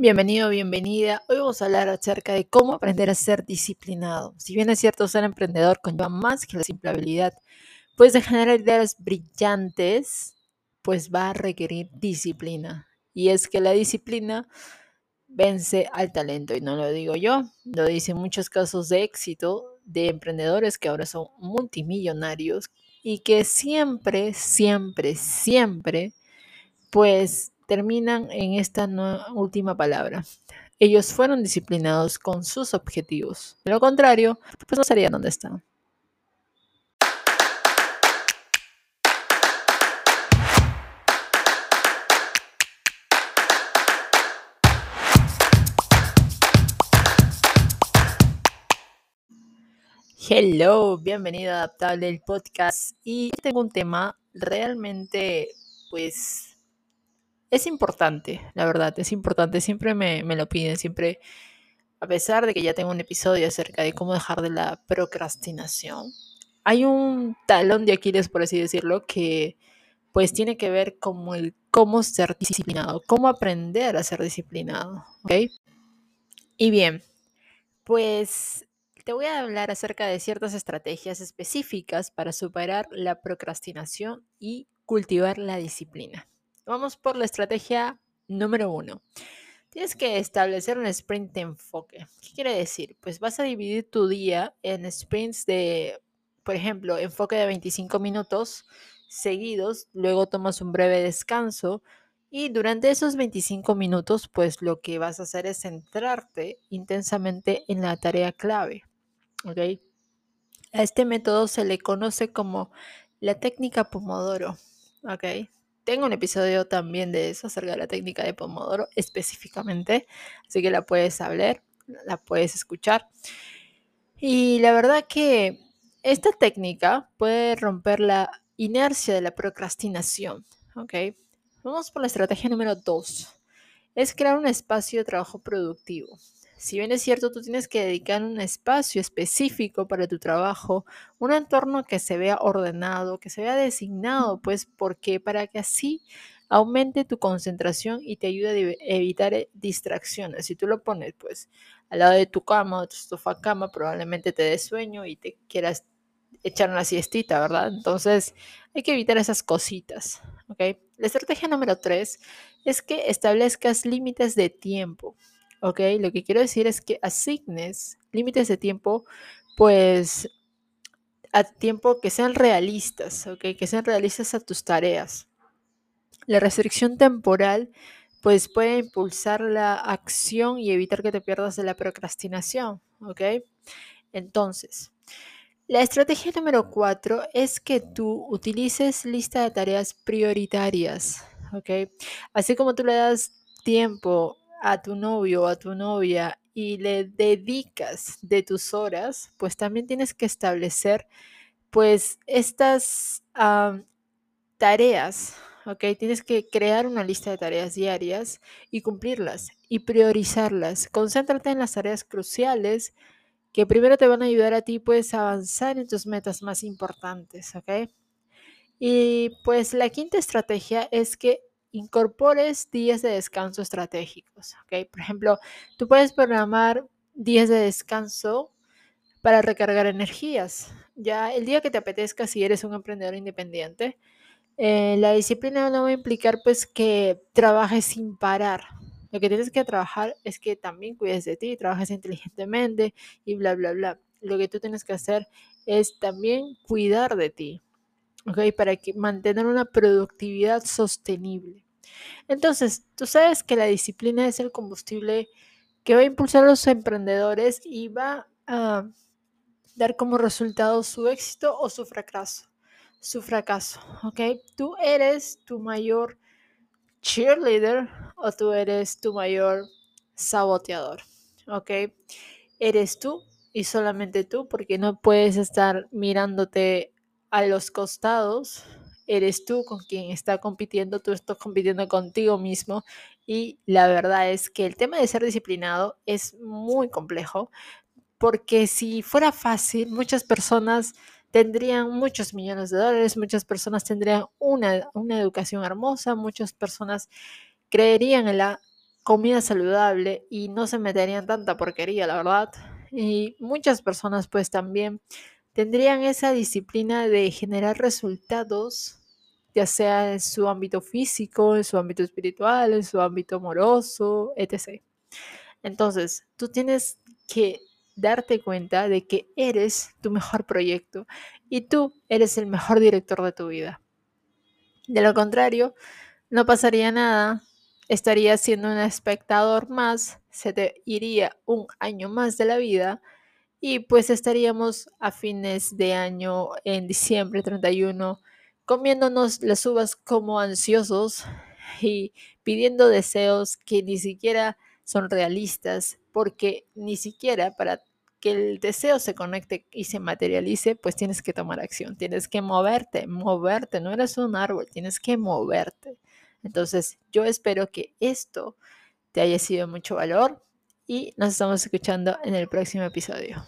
Bienvenido, bienvenida. Hoy vamos a hablar acerca de cómo aprender a ser disciplinado. Si bien es cierto, ser emprendedor conlleva más que la simple habilidad, pues de generar ideas brillantes, pues va a requerir disciplina. Y es que la disciplina vence al talento, y no lo digo yo, lo dicen muchos casos de éxito de emprendedores que ahora son multimillonarios y que siempre, siempre, siempre, pues terminan en esta última palabra. Ellos fueron disciplinados con sus objetivos. De lo contrario, pues no serían donde están. Hello, bienvenido a Adaptable el podcast y tengo un tema realmente pues es importante, la verdad, es importante. Siempre me, lo piden, siempre, a pesar de que ya tengo un episodio acerca de cómo dejar de la procrastinación, hay un talón de Aquiles, por así decirlo, que pues tiene que ver con el cómo ser disciplinado, cómo aprender a ser disciplinado, ¿ok? Y bien, pues te voy a hablar acerca de ciertas estrategias específicas para superar la procrastinación y cultivar la disciplina. Vamos por la estrategia número uno. Tienes que establecer un sprint de enfoque. ¿Qué quiere decir? Pues vas a dividir tu día en sprints de, por ejemplo, enfoque de 25 minutos seguidos, luego tomas un breve descanso y durante esos 25 minutos, pues lo que vas a hacer es centrarte intensamente en la tarea clave. A este método se le conoce como la técnica Pomodoro. ¿Ok? Tengo un episodio también de eso, acerca de la técnica de Pomodoro específicamente, así que la puedes hablar, la puedes escuchar. Y la verdad que esta técnica puede romper la inercia de la procrastinación, ¿ok? Vamos por la estrategia número dos. Es crear un espacio de trabajo productivo si bien es cierto, tú tienes que dedicar un espacio específico para tu trabajo, un entorno que se vea ordenado, que se vea designado, pues porque para que así aumente tu concentración y te ayude a evitar eh, distracciones. Si tú lo pones pues al lado de tu cama o tu sofá cama, probablemente te dé sueño y te quieras echar una siestita, ¿verdad? Entonces hay que evitar esas cositas, ¿ok? La estrategia número tres es que establezcas límites de tiempo. ¿Ok? Lo que quiero decir es que asignes límites de tiempo, pues a tiempo que sean realistas, ¿ok? Que sean realistas a tus tareas. La restricción temporal, pues puede impulsar la acción y evitar que te pierdas de la procrastinación, ¿ok? Entonces, la estrategia número cuatro es que tú utilices lista de tareas prioritarias, ¿ok? Así como tú le das tiempo a tu novio o a tu novia y le dedicas de tus horas, pues también tienes que establecer pues estas tareas, ¿ok? Tienes que crear una lista de tareas diarias y cumplirlas y priorizarlas. Concéntrate en las tareas cruciales que primero te van a ayudar a ti pues a avanzar en tus metas más importantes, ¿ok? Y pues la quinta estrategia es que incorpores días de descanso estratégicos. ¿ok? Por ejemplo, tú puedes programar días de descanso para recargar energías. Ya el día que te apetezca, si eres un emprendedor independiente, eh, la disciplina no va a implicar pues que trabajes sin parar. Lo que tienes que trabajar es que también cuides de ti, trabajes inteligentemente y bla, bla, bla. Lo que tú tienes que hacer es también cuidar de ti. Para que, mantener una productividad sostenible. Entonces, tú sabes que la disciplina es el combustible que va a impulsar a los emprendedores y va a dar como resultado su éxito o su fracaso. Su fracaso, ¿ok? Tú eres tu mayor cheerleader o tú eres tu mayor saboteador, ¿ok? Eres tú y solamente tú porque no puedes estar mirándote a los costados eres tú con quien está compitiendo, tú estás compitiendo contigo mismo y la verdad es que el tema de ser disciplinado es muy complejo porque si fuera fácil, muchas personas tendrían muchos millones de dólares, muchas personas tendrían una, una educación hermosa, muchas personas creerían en la comida saludable y no se meterían tanta porquería, la verdad. Y muchas personas pues también tendrían esa disciplina de generar resultados, ya sea en su ámbito físico, en su ámbito espiritual, en su ámbito amoroso, etc. Entonces, tú tienes que darte cuenta de que eres tu mejor proyecto y tú eres el mejor director de tu vida. De lo contrario, no pasaría nada, estarías siendo un espectador más, se te iría un año más de la vida y pues estaríamos a fines de año, en diciembre 31, comiéndonos las uvas como ansiosos y pidiendo deseos que ni siquiera son realistas, porque ni siquiera para que el deseo se conecte y se materialice, pues tienes que tomar acción, tienes que moverte, moverte, no eres un árbol, tienes que moverte. Entonces, yo espero que esto te haya sido mucho valor y nos estamos escuchando en el próximo episodio.